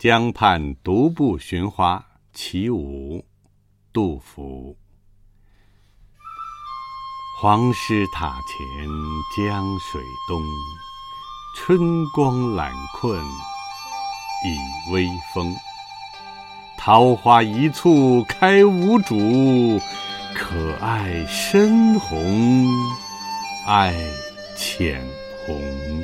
江畔独步寻花其五杜甫黄师塔前江水东，春光懒困倚微风。桃花一簇开无主，可爱深红爱浅红？